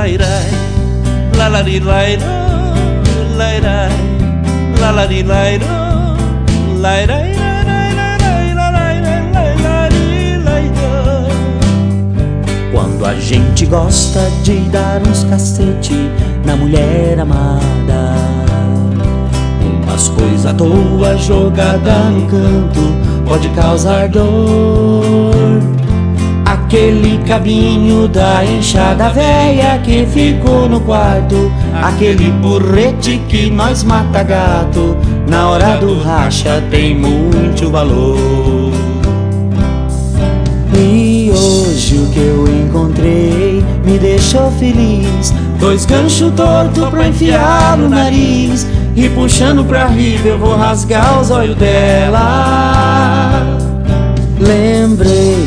Lairai, lalari lairo, lairai, lalari lairo, lairai, Quando a gente gosta de dar uns cacete na mulher amada Umas coisas à toa jogada no canto pode causar dor Aquele cabinho da enxada velha que ficou no quarto. Aquele burrete que nós mata gato. Na hora do racha tem muito valor. E hoje o que eu encontrei me deixou feliz. Dois ganchos tortos pra enfiar no nariz. E puxando pra riba eu vou rasgar os olhos dela. Lembrei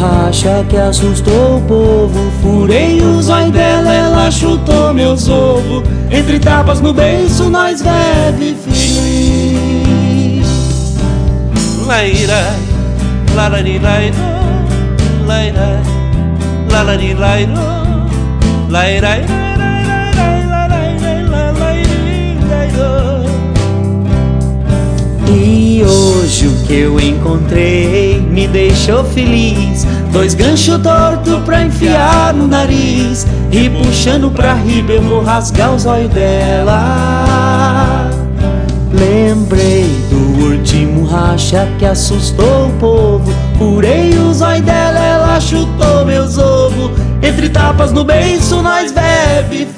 último racha que assustou o povo. Furei os olhos dela, ela chutou meus ovos. Entre tapas no beiço nós bebe feliz. Lairai, lalari lairo, lairai, lalari lairo, lairai, E hoje o que eu encontrei me deixou feliz. Dois ganchos tortos pra enfiar no nariz E puxando pra riba eu vou rasgar os olhos dela. Lembrei do último racha que assustou o povo. Furei os olhos dela, ela chutou meus ovos. Entre tapas no beiço nós bebe